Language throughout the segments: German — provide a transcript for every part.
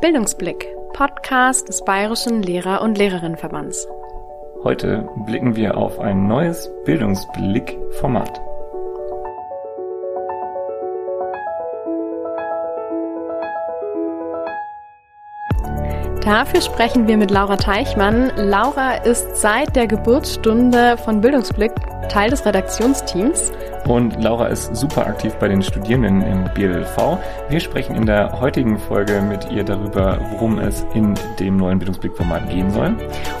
Bildungsblick, Podcast des Bayerischen Lehrer- und Lehrerinnenverbands. Heute blicken wir auf ein neues Bildungsblick-Format. Dafür sprechen wir mit Laura Teichmann. Laura ist seit der Geburtsstunde von Bildungsblick Teil des Redaktionsteams. Und Laura ist super aktiv bei den Studierenden im BLV. Wir sprechen in der heutigen Folge mit ihr darüber, worum es in dem neuen Bildungsblick-Format gehen soll.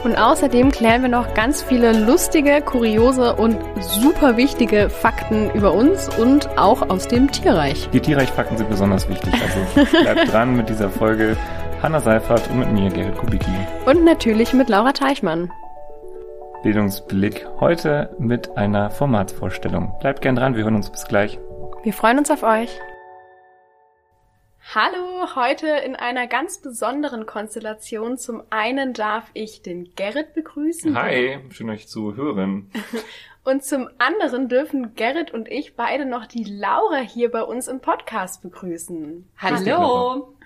Und außerdem klären wir noch ganz viele lustige, kuriose und super wichtige Fakten über uns und auch aus dem Tierreich. Die Tierreich-Fakten sind besonders wichtig, also bleibt dran mit dieser Folge. Hanna Seifert und mit mir, Gerrit Kubicki. Und natürlich mit Laura Teichmann. Bildungsblick heute mit einer Formatsvorstellung. Bleibt gern dran, wir hören uns bis gleich. Wir freuen uns auf euch. Hallo, heute in einer ganz besonderen Konstellation. Zum einen darf ich den Gerrit begrüßen. Hi, schön euch zu hören. Und zum anderen dürfen Gerrit und ich beide noch die Laura hier bei uns im Podcast begrüßen. Hallo.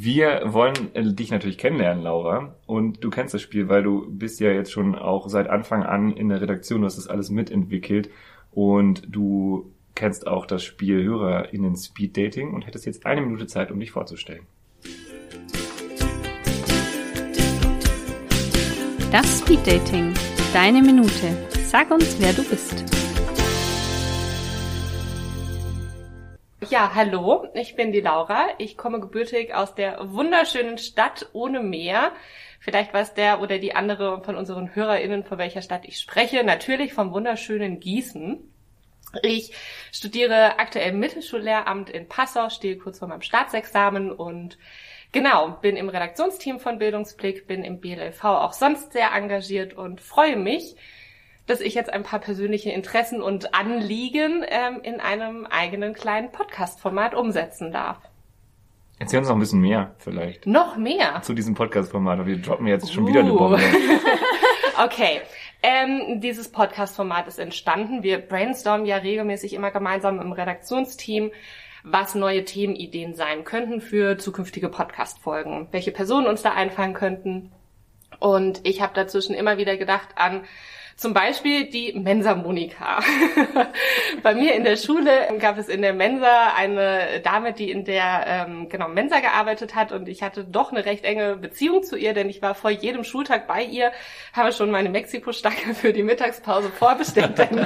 Wir wollen äh, dich natürlich kennenlernen, Laura. Und du kennst das Spiel, weil du bist ja jetzt schon auch seit Anfang an in der Redaktion, du hast das alles mitentwickelt. Und du kennst auch das Spiel HörerInnen Speed Dating und hättest jetzt eine Minute Zeit, um dich vorzustellen. Das Speed Dating. Deine Minute. Sag uns, wer du bist. Ja, hallo, ich bin die Laura. Ich komme gebürtig aus der wunderschönen Stadt ohne Meer. Vielleicht weiß der oder die andere von unseren HörerInnen, von welcher Stadt ich spreche. Natürlich vom wunderschönen Gießen. Ich studiere aktuell Mittelschullehramt in Passau, stehe kurz vor meinem Staatsexamen und genau, bin im Redaktionsteam von Bildungsblick, bin im BLV auch sonst sehr engagiert und freue mich, dass ich jetzt ein paar persönliche Interessen und Anliegen ähm, in einem eigenen kleinen Podcast-Format umsetzen darf. Erzähl uns noch ein bisschen mehr vielleicht. Noch mehr? Zu diesem Podcast-Format. Wir droppen jetzt schon uh. wieder eine Bombe. okay. Ähm, dieses Podcast-Format ist entstanden. Wir brainstormen ja regelmäßig immer gemeinsam im Redaktionsteam, was neue Themenideen sein könnten für zukünftige Podcast-Folgen, welche Personen uns da einfallen könnten. Und ich habe dazwischen immer wieder gedacht an zum Beispiel die Mensa Monika. Bei mir in der Schule gab es in der Mensa eine Dame, die in der ähm, genau Mensa gearbeitet hat und ich hatte doch eine recht enge Beziehung zu ihr, denn ich war vor jedem Schultag bei ihr, habe schon meine Mexiko-Stange für die Mittagspause vorbestellt, denn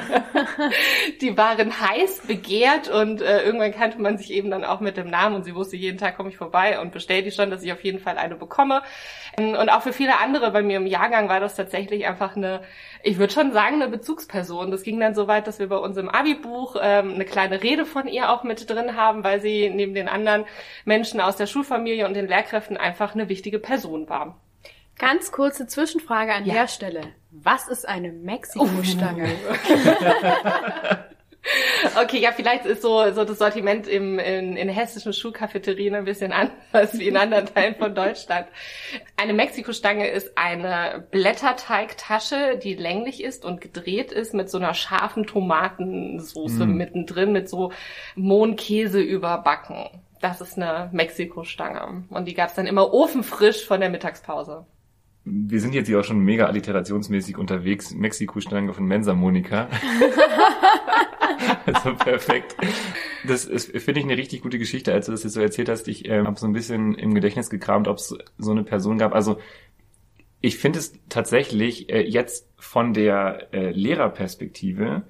die waren heiß begehrt und äh, irgendwann kannte man sich eben dann auch mit dem Namen und sie wusste, jeden Tag komme ich vorbei und bestell die schon, dass ich auf jeden Fall eine bekomme. Und auch für viele andere bei mir im Jahrgang war das tatsächlich einfach eine ich würde schon sagen, eine Bezugsperson. Das ging dann so weit, dass wir bei uns im Abi-Buch ähm, eine kleine Rede von ihr auch mit drin haben, weil sie neben den anderen Menschen aus der Schulfamilie und den Lehrkräften einfach eine wichtige Person war. Ganz kurze Zwischenfrage an ja. der Stelle. Was ist eine Mexiko-Stange? Oh. Okay, ja, vielleicht ist so, so das Sortiment im, in, in hessischen Schulcafeterien ein bisschen anders wie in anderen Teilen von Deutschland. Eine Mexiko-Stange ist eine Blätterteigtasche, die länglich ist und gedreht ist mit so einer scharfen Tomatensoße mm. mittendrin, mit so Mohnkäse überbacken. Das ist eine Mexiko-Stange. Und die gab's dann immer ofenfrisch von der Mittagspause wir sind jetzt hier auch schon mega alliterationsmäßig unterwegs. Mexiko-Stange von Mensa Monika. also perfekt. Das finde ich eine richtig gute Geschichte, als du das jetzt so erzählt hast. Ich äh, habe so ein bisschen im Gedächtnis gekramt, ob es so eine Person gab. Also ich finde es tatsächlich äh, jetzt von der äh, Lehrerperspektive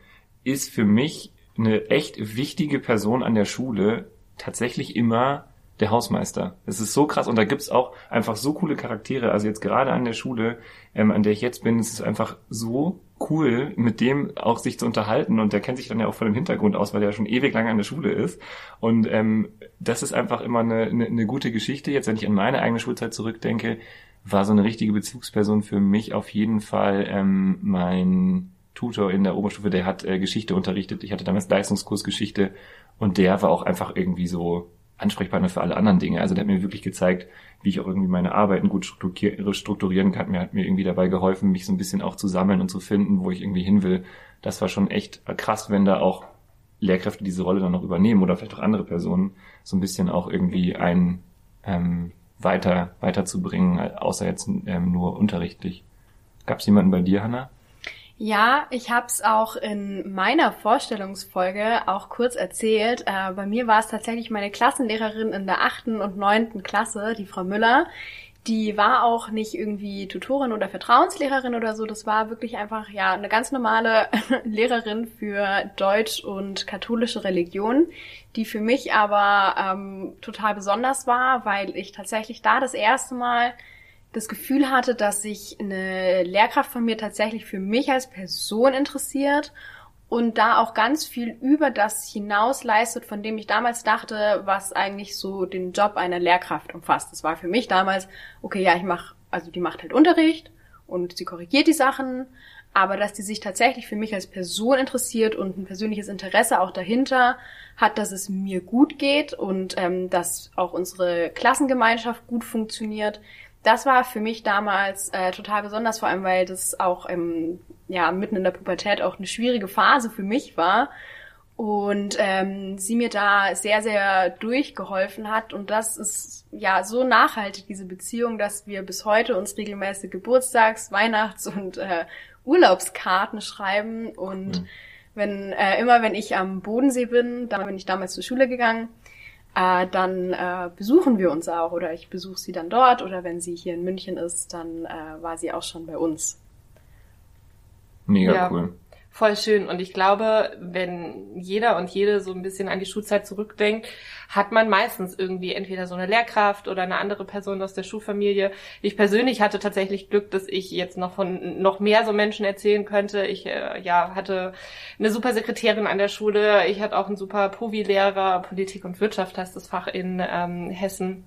ist für mich eine echt wichtige Person an der Schule tatsächlich immer der Hausmeister. Es ist so krass und da gibt's auch einfach so coole Charaktere. Also jetzt gerade an der Schule, ähm, an der ich jetzt bin, ist es einfach so cool, mit dem auch sich zu unterhalten und der kennt sich dann ja auch von dem Hintergrund aus, weil der ja schon ewig lang an der Schule ist. Und ähm, das ist einfach immer eine, eine, eine gute Geschichte. Jetzt, wenn ich an meine eigene Schulzeit zurückdenke, war so eine richtige Bezugsperson für mich auf jeden Fall ähm, mein Tutor in der Oberstufe, der hat äh, Geschichte unterrichtet. Ich hatte damals Leistungskurs Geschichte und der war auch einfach irgendwie so Ansprechpartner für alle anderen Dinge. Also der hat mir wirklich gezeigt, wie ich auch irgendwie meine Arbeiten gut strukturieren kann. Mir hat mir irgendwie dabei geholfen, mich so ein bisschen auch zu sammeln und zu finden, wo ich irgendwie hin will. Das war schon echt krass, wenn da auch Lehrkräfte diese Rolle dann noch übernehmen oder vielleicht auch andere Personen, so ein bisschen auch irgendwie ein ähm, weiter weiterzubringen, außer jetzt ähm, nur unterrichtlich. Gab es jemanden bei dir, Hanna? Ja, ich habe es auch in meiner Vorstellungsfolge auch kurz erzählt. Äh, bei mir war es tatsächlich meine Klassenlehrerin in der achten und neunten Klasse, die Frau Müller. Die war auch nicht irgendwie Tutorin oder Vertrauenslehrerin oder so. Das war wirklich einfach ja eine ganz normale Lehrerin für Deutsch und katholische Religion, die für mich aber ähm, total besonders war, weil ich tatsächlich da das erste Mal das Gefühl hatte, dass sich eine Lehrkraft von mir tatsächlich für mich als Person interessiert und da auch ganz viel über das hinaus leistet, von dem ich damals dachte, was eigentlich so den Job einer Lehrkraft umfasst. Das war für mich damals, okay, ja, ich mache, also die macht halt Unterricht und sie korrigiert die Sachen, aber dass die sich tatsächlich für mich als Person interessiert und ein persönliches Interesse auch dahinter hat, dass es mir gut geht und ähm, dass auch unsere Klassengemeinschaft gut funktioniert, das war für mich damals äh, total besonders, vor allem weil das auch im, ja, mitten in der Pubertät auch eine schwierige Phase für mich war. Und ähm, sie mir da sehr, sehr durchgeholfen hat. Und das ist ja so nachhaltig, diese Beziehung, dass wir bis heute uns regelmäßig Geburtstags-, Weihnachts- und äh, Urlaubskarten schreiben. Und mhm. wenn äh, immer wenn ich am Bodensee bin, da bin ich damals zur Schule gegangen, äh, dann äh, besuchen wir uns auch oder ich besuche sie dann dort oder wenn sie hier in München ist, dann äh, war sie auch schon bei uns. Mega ja. cool. Voll schön. Und ich glaube, wenn jeder und jede so ein bisschen an die Schulzeit zurückdenkt, hat man meistens irgendwie entweder so eine Lehrkraft oder eine andere Person aus der Schulfamilie. Ich persönlich hatte tatsächlich Glück, dass ich jetzt noch von noch mehr so Menschen erzählen könnte. Ich äh, ja hatte eine super Sekretärin an der Schule. Ich hatte auch einen super Povi-Lehrer, Politik und Wirtschaft heißt das Fach in ähm, Hessen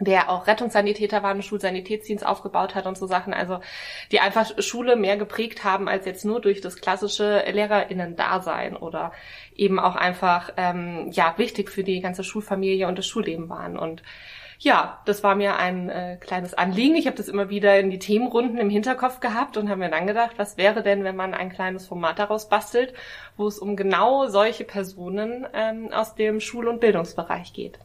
der auch Rettungssanitäter war, einen Schulsanitätsdienst aufgebaut hat und so Sachen, also die einfach Schule mehr geprägt haben als jetzt nur durch das klassische LehrerInnen-Dasein oder eben auch einfach ähm, ja wichtig für die ganze Schulfamilie und das Schulleben waren. Und ja, das war mir ein äh, kleines Anliegen. Ich habe das immer wieder in die Themenrunden im Hinterkopf gehabt und habe mir dann gedacht, was wäre denn, wenn man ein kleines Format daraus bastelt, wo es um genau solche Personen ähm, aus dem Schul- und Bildungsbereich geht.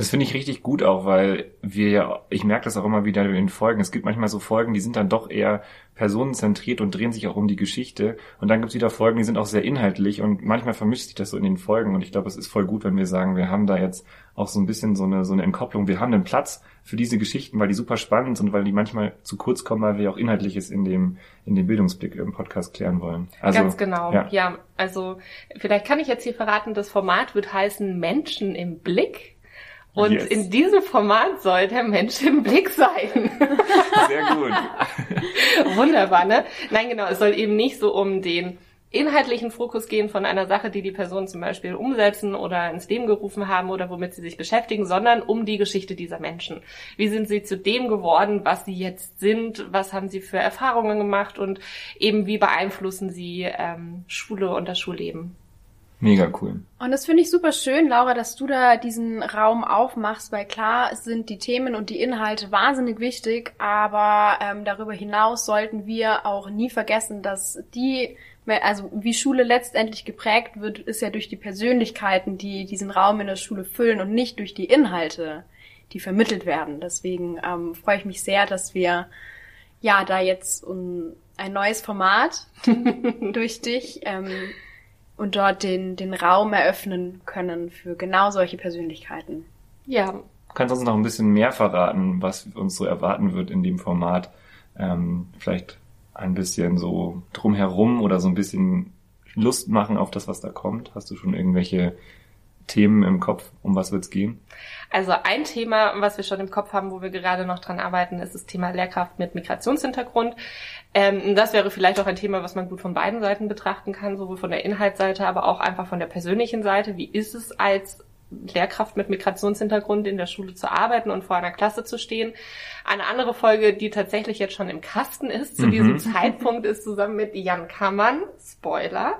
Das finde ich richtig gut auch, weil wir ja, ich merke das auch immer wieder in den Folgen. Es gibt manchmal so Folgen, die sind dann doch eher personenzentriert und drehen sich auch um die Geschichte. Und dann gibt es wieder Folgen, die sind auch sehr inhaltlich und manchmal vermischt sich das so in den Folgen. Und ich glaube, es ist voll gut, wenn wir sagen, wir haben da jetzt auch so ein bisschen so eine, so eine Entkopplung. Wir haben einen Platz für diese Geschichten, weil die super spannend sind, weil die manchmal zu kurz kommen, weil wir auch Inhaltliches in dem, in dem Bildungsblick im Podcast klären wollen. Also, Ganz genau, ja. ja. Also vielleicht kann ich jetzt hier verraten, das Format wird heißen Menschen im Blick. Und yes. in diesem Format soll der Mensch im Blick sein. Sehr gut. Wunderbar, ne? Nein, genau, es soll eben nicht so um den inhaltlichen Fokus gehen von einer Sache, die die Person zum Beispiel umsetzen oder ins Leben gerufen haben oder womit sie sich beschäftigen, sondern um die Geschichte dieser Menschen. Wie sind sie zu dem geworden, was sie jetzt sind? Was haben sie für Erfahrungen gemacht und eben wie beeinflussen sie ähm, Schule und das Schulleben? Mega cool. Und das finde ich super schön, Laura, dass du da diesen Raum aufmachst, weil klar sind die Themen und die Inhalte wahnsinnig wichtig, aber ähm, darüber hinaus sollten wir auch nie vergessen, dass die, also wie Schule letztendlich geprägt wird, ist ja durch die Persönlichkeiten, die diesen Raum in der Schule füllen und nicht durch die Inhalte, die vermittelt werden. Deswegen ähm, freue ich mich sehr, dass wir ja da jetzt um, ein neues Format durch dich ähm, und dort den, den Raum eröffnen können für genau solche Persönlichkeiten. Ja. Kannst du uns noch ein bisschen mehr verraten, was uns so erwarten wird in dem Format? Ähm, vielleicht ein bisschen so drumherum oder so ein bisschen Lust machen auf das, was da kommt? Hast du schon irgendwelche Themen im Kopf? Um was wird's gehen? Also ein Thema, was wir schon im Kopf haben, wo wir gerade noch dran arbeiten, ist das Thema Lehrkraft mit Migrationshintergrund. Ähm, das wäre vielleicht auch ein Thema, was man gut von beiden Seiten betrachten kann, sowohl von der Inhaltsseite, aber auch einfach von der persönlichen Seite. Wie ist es als Lehrkraft mit Migrationshintergrund in der Schule zu arbeiten und vor einer Klasse zu stehen. Eine andere Folge, die tatsächlich jetzt schon im Kasten ist, zu mhm. diesem Zeitpunkt, ist zusammen mit Jan Kammann, Spoiler.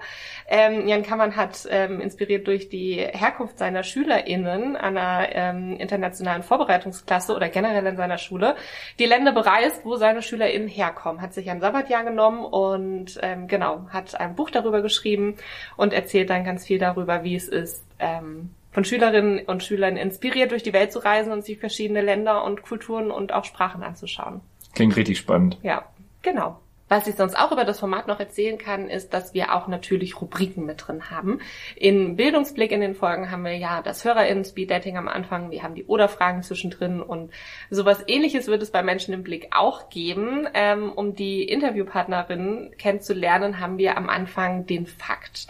Ähm, Jan Kammann hat ähm, inspiriert durch die Herkunft seiner SchülerInnen einer ähm, internationalen Vorbereitungsklasse oder generell in seiner Schule die Länder bereist, wo seine SchülerInnen herkommen. Hat sich ein Sabbatjahr genommen und ähm, genau, hat ein Buch darüber geschrieben und erzählt dann ganz viel darüber, wie es ist, ähm, von Schülerinnen und Schülern inspiriert durch die Welt zu reisen und sich verschiedene Länder und Kulturen und auch Sprachen anzuschauen. Klingt richtig spannend. Ja, genau. Was ich sonst auch über das Format noch erzählen kann, ist, dass wir auch natürlich Rubriken mit drin haben. In Bildungsblick in den Folgen haben wir ja das HörerInnen Speed Dating am Anfang, wir haben die Oder-Fragen zwischendrin und sowas ähnliches wird es bei Menschen im Blick auch geben. Ähm, um die Interviewpartnerin kennenzulernen, haben wir am Anfang den Fakt.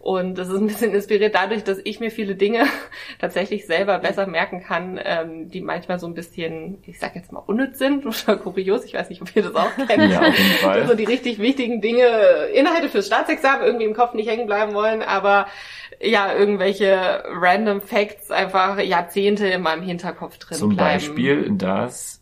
Und das ist ein bisschen inspiriert dadurch, dass ich mir viele Dinge tatsächlich selber besser merken kann, ähm, die manchmal so ein bisschen, ich sag jetzt mal, unnütz sind oder kurios. Ich weiß nicht, ob ihr das auch kennt. Ja, auf jeden Fall. So die richtig wichtigen Dinge, Inhalte fürs Staatsexamen irgendwie im Kopf nicht hängen bleiben wollen, aber ja, irgendwelche random Facts einfach Jahrzehnte in meinem Hinterkopf drin Zum bleiben. Beispiel, dass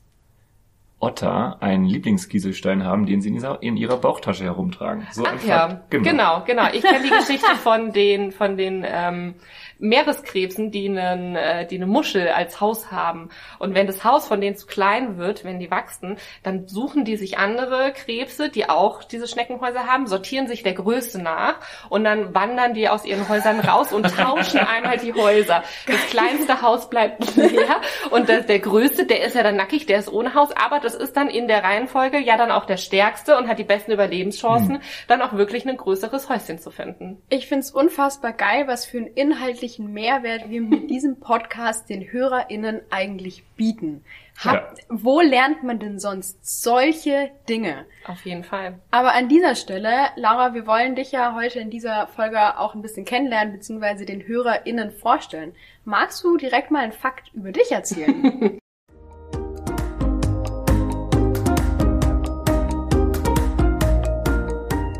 Otter einen Lieblingskieselstein haben, den sie in, dieser, in ihrer Bauchtasche herumtragen. So Ach ja, genau. genau, genau. Ich kenne die Geschichte von den von den ähm, Meereskrebsen, die, einen, äh, die eine Muschel als Haus haben. Und wenn das Haus von denen zu klein wird, wenn die wachsen, dann suchen die sich andere Krebse, die auch diese Schneckenhäuser haben, sortieren sich der Größe nach und dann wandern die aus ihren Häusern raus und tauschen einmal die Häuser. Das kleinste Haus bleibt leer und das, der größte, der ist ja dann nackig, der ist ohne Haus, aber das ist dann in der Reihenfolge ja dann auch der stärkste und hat die besten Überlebenschancen, hm. dann auch wirklich ein größeres Häuschen zu finden. Ich find's unfassbar geil, was für ein inhaltlich inhaltlichen Mehrwert wir mit diesem Podcast den HörerInnen eigentlich bieten. Hab, ja. Wo lernt man denn sonst solche Dinge? Auf jeden Fall. Aber an dieser Stelle, Laura, wir wollen dich ja heute in dieser Folge auch ein bisschen kennenlernen, beziehungsweise den HörerInnen vorstellen. Magst du direkt mal einen Fakt über dich erzählen?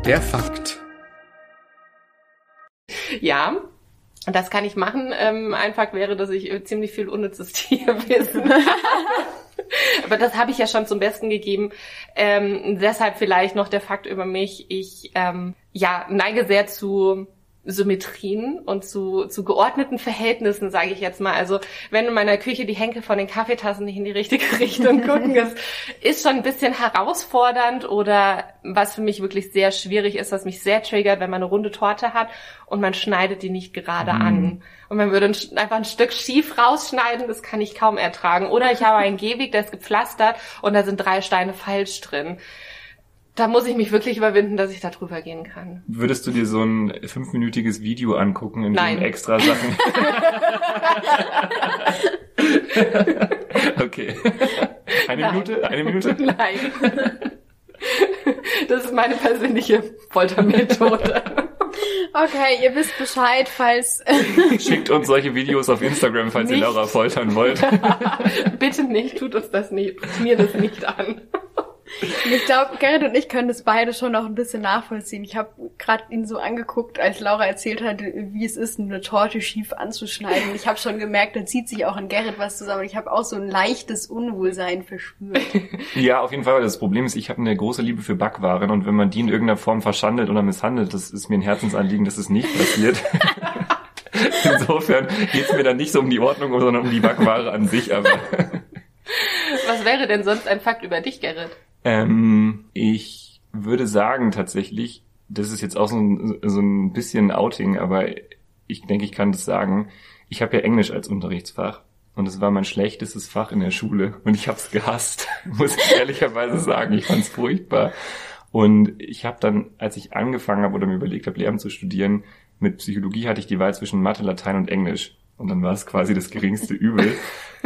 Der Fakt. Ja, das kann ich machen. Ähm, einfach wäre, dass ich äh, ziemlich viel unnützes Tierwissen habe. Aber das habe ich ja schon zum Besten gegeben. Ähm, deshalb vielleicht noch der Fakt über mich. Ich ähm, ja neige sehr zu Symmetrien und zu, zu geordneten Verhältnissen, sage ich jetzt mal. Also wenn in meiner Küche die Henkel von den Kaffeetassen nicht in die richtige Richtung gucken, das ist schon ein bisschen herausfordernd oder was für mich wirklich sehr schwierig ist, was mich sehr triggert, wenn man eine runde Torte hat und man schneidet die nicht gerade mhm. an. Und man würde einfach ein Stück schief rausschneiden, das kann ich kaum ertragen. Oder ich habe einen Gehweg, der ist gepflastert und da sind drei Steine falsch drin da muss ich mich wirklich überwinden, dass ich da drüber gehen kann. Würdest du dir so ein fünfminütiges Video angucken, in dem extra Sachen... okay. Eine Nein. Minute? Eine Minute? Nein. Das ist meine persönliche Foltermethode. Okay, ihr wisst Bescheid, falls... Schickt uns solche Videos auf Instagram, falls nicht. ihr Laura foltern wollt. Bitte nicht, tut uns das nicht, tut mir das nicht an. Ich glaube, Gerrit und ich können das beide schon noch ein bisschen nachvollziehen. Ich habe gerade ihn so angeguckt, als Laura erzählt hat, wie es ist, eine Torte schief anzuschneiden. Ich habe schon gemerkt, da zieht sich auch in Gerrit was zusammen. Ich habe auch so ein leichtes Unwohlsein verspürt. Ja, auf jeden Fall. Das Problem ist, ich habe eine große Liebe für Backwaren und wenn man die in irgendeiner Form verschandelt oder misshandelt, das ist mir ein Herzensanliegen, dass es nicht passiert. Insofern geht's mir dann nicht so um die Ordnung, sondern um die Backware an sich. Aber Was wäre denn sonst ein Fakt über dich, Gerrit? Ähm, ich würde sagen tatsächlich, das ist jetzt auch so ein, so ein bisschen Outing, aber ich denke, ich kann das sagen. Ich habe ja Englisch als Unterrichtsfach und es war mein schlechtestes Fach in der Schule und ich habe es gehasst, muss ich ehrlicherweise sagen. Ich fand es furchtbar. Und ich habe dann, als ich angefangen habe oder mir überlegt habe, Lehramt zu studieren, mit Psychologie hatte ich die Wahl zwischen Mathe, Latein und Englisch. Und dann war es quasi das geringste Übel.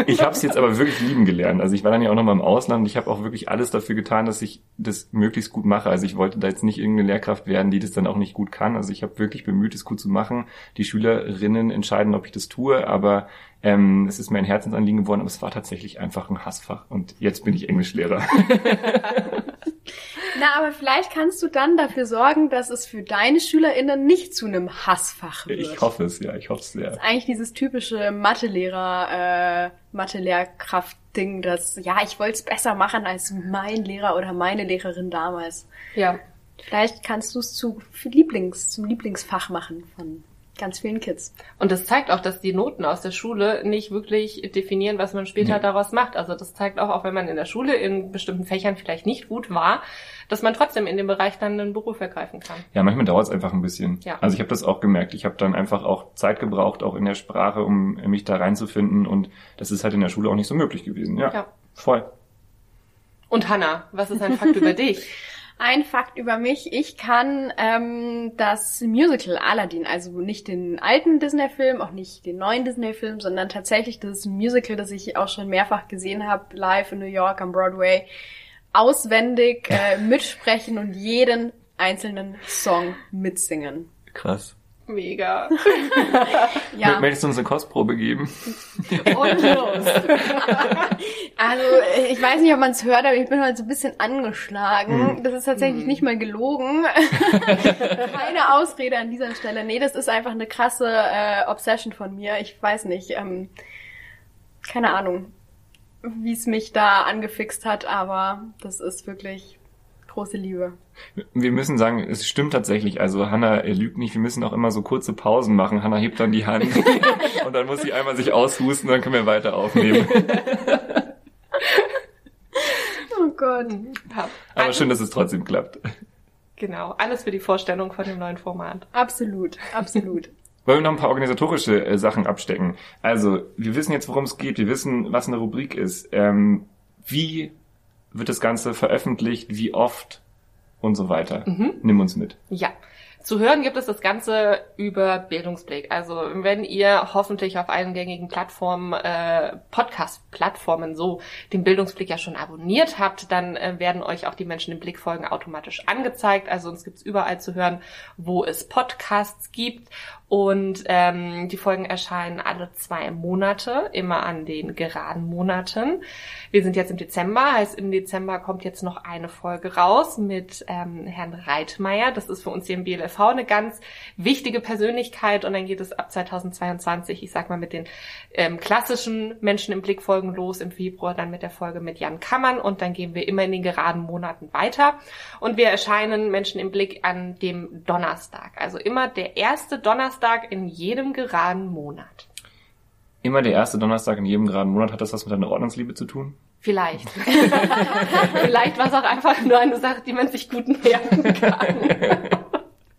Ich habe es jetzt aber wirklich lieben gelernt. Also ich war dann ja auch nochmal im Ausland und ich habe auch wirklich alles dafür getan, dass ich das möglichst gut mache. Also ich wollte da jetzt nicht irgendeine Lehrkraft werden, die das dann auch nicht gut kann. Also ich habe wirklich bemüht, es gut zu machen. Die Schülerinnen entscheiden, ob ich das tue, aber ähm, es ist mir ein Herzensanliegen geworden, aber es war tatsächlich einfach ein Hassfach. Und jetzt bin ich Englischlehrer. Na, aber vielleicht kannst du dann dafür sorgen, dass es für deine SchülerInnen nicht zu einem Hassfach wird. Ich hoffe es, ja, ich hoffe es sehr. eigentlich dieses typische Mathelehrer, äh, Mathe-Lehrkraft-Ding, dass, ja, ich wollte es besser machen als mein Lehrer oder meine Lehrerin damals. Ja. Vielleicht kannst du es zu Lieblings, zum Lieblingsfach machen von ganz vielen Kids. Und das zeigt auch, dass die Noten aus der Schule nicht wirklich definieren, was man später Nee. daraus macht. Also das zeigt auch, auch wenn man in der Schule in bestimmten Fächern vielleicht nicht gut war, dass man trotzdem in dem Bereich dann einen Beruf ergreifen kann. Ja, manchmal dauert es einfach ein bisschen. Ja. Also ich habe das auch gemerkt. Ich habe dann einfach auch Zeit gebraucht, auch in der Sprache, um mich da reinzufinden. Und das ist halt in der Schule auch nicht so möglich gewesen. Ja, Ja. voll. Und Hanna, was ist ein Fakt über dich? Ein Fakt über mich, ich kann ähm, das Musical Aladdin, also nicht den alten Disney-Film, auch nicht den neuen Disney-Film, sondern tatsächlich das Musical, das ich auch schon mehrfach gesehen habe, live in New York am Broadway, auswendig äh, mitsprechen und jeden einzelnen Song mitsingen. Krass. Mega. Ja, Möchtest du uns eine Kostprobe geben? Und los. also ich weiß nicht, ob man es hört, aber ich bin heute so ein bisschen angeschlagen. Das ist tatsächlich nicht mal gelogen. Keine Ausrede an dieser Stelle. Nee, das ist einfach eine krasse äh, Obsession von mir. Ich weiß nicht, ähm, keine Ahnung, wie es mich da angefixt hat, aber das ist wirklich große Liebe. Wir müssen sagen, es stimmt tatsächlich. Also Hanna lügt nicht. Wir müssen auch immer so kurze Pausen machen. Hanna hebt dann die Hand und dann muss sie einmal sich aushusten, dann können wir weiter aufnehmen. Oh Gott. Aber Alles- schön, dass es trotzdem klappt. Genau, alles für die Vorstellung von dem neuen Format. Absolut, absolut. Wollen wir noch ein paar organisatorische äh, Sachen abstecken? Also, wir wissen jetzt, worum es geht. Wir wissen, was eine Rubrik ist. Ähm, wie wird das Ganze veröffentlicht? Wie oft? Und so weiter. Nimm uns mit. Ja. Zu hören gibt es das Ganze über Bildungsblick. Also wenn ihr hoffentlich auf allen gängigen Plattformen, äh, Podcast-Plattformen so den Bildungsblick ja schon abonniert habt, dann äh, werden euch auch die Menschen im Blick folgen automatisch angezeigt. Also uns gibt's überall zu hören, wo es Podcasts gibt. Und ähm, die Folgen erscheinen alle zwei Monate, immer an den geraden Monaten. Wir sind jetzt im Dezember, heißt im Dezember kommt jetzt noch eine Folge raus mit ähm, Herrn Reitmeier. Das ist für uns hier im BLV eine ganz wichtige Persönlichkeit und dann geht es ab 2022, ich sag mal, mit den ähm, klassischen Menschen im Blick folgen los im Februar, dann mit der Folge mit Jan Kammern und dann gehen wir immer in den geraden Monaten weiter und wir erscheinen Menschen im Blick an dem Donnerstag. Also immer der erste Donnerstag in jedem geraden Monat. Immer der erste Donnerstag in jedem geraden Monat. Hat das was mit deiner Ordnungsliebe zu tun? Vielleicht. Vielleicht war es auch einfach nur eine Sache, die man sich gut merken kann.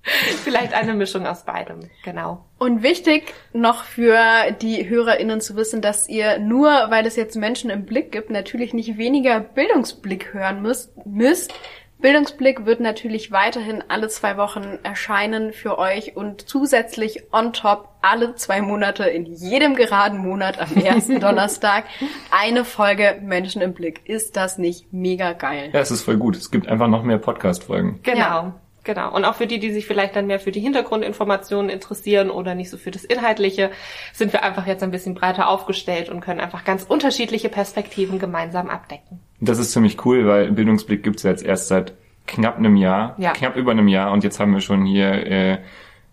Vielleicht eine Mischung aus beidem, genau. Und wichtig noch für die HörerInnen zu wissen, dass ihr nur, weil es jetzt Menschen im Blick gibt, natürlich nicht weniger Bildungsblick hören müsst. müsst. Bildungsblick wird natürlich weiterhin alle zwei Wochen erscheinen für euch und zusätzlich on top alle zwei Monate in jedem geraden Monat am ersten Donnerstag eine Folge Menschen im Blick. Ist das nicht mega geil? Ja, es ist voll gut. Es gibt einfach noch mehr Podcast-Folgen. Genau. Ja. Genau. Und auch für die, die sich vielleicht dann mehr für die Hintergrundinformationen interessieren oder nicht so für das Inhaltliche, sind wir einfach jetzt ein bisschen breiter aufgestellt und können einfach ganz unterschiedliche Perspektiven gemeinsam abdecken. Das ist ziemlich cool, weil Bildungsblick gibt's ja jetzt erst seit knapp einem Jahr, Ja. knapp über einem Jahr und jetzt haben wir schon hier äh,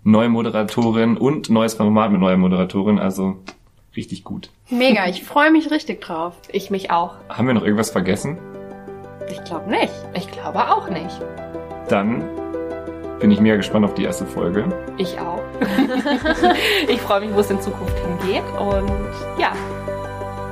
neue Moderatorin und neues Format mit neuer Moderatorin, also richtig gut. Mega, ich freue mich richtig drauf. Ich mich auch. Haben wir noch irgendwas vergessen? Ich glaube nicht. Ich glaube auch nicht. Dann bin ich mega gespannt auf die erste Folge. Ich auch. ich freue mich, wo es in Zukunft hingeht. Und ja,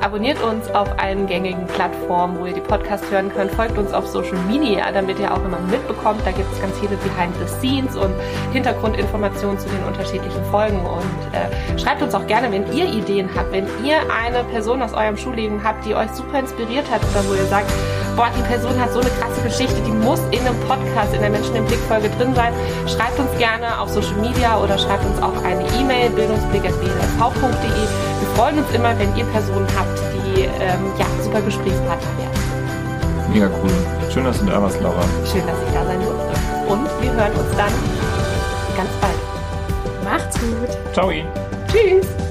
abonniert uns auf allen gängigen Plattformen, wo ihr die Podcasts hören könnt. Folgt uns auf Social Media, damit ihr auch immer mitbekommt. Da gibt es ganz viele Behind the Scenes und Hintergrundinformationen zu den unterschiedlichen Folgen. Und äh, schreibt uns auch gerne, wenn ihr Ideen habt, wenn ihr eine Person aus eurem Schulleben habt, die euch super inspiriert hat oder wo ihr sagt, boah, die Person hat so eine krasse Geschichte, die muss in einem Podcast, in der Menschen im Blick Folge drin sein. Schreibt uns gerne auf Social Media oder schreibt uns auch eine E-Mail, bildungsblick.blv.de. Wir freuen uns immer, wenn ihr Personen habt, die ähm, ja, super Gesprächspartner werden. Mega cool. Schön, dass du da warst, Laura. Schön, dass ich da sein durfte. Und wir hören uns dann ganz bald. Macht's gut. Ciao. Tschüss!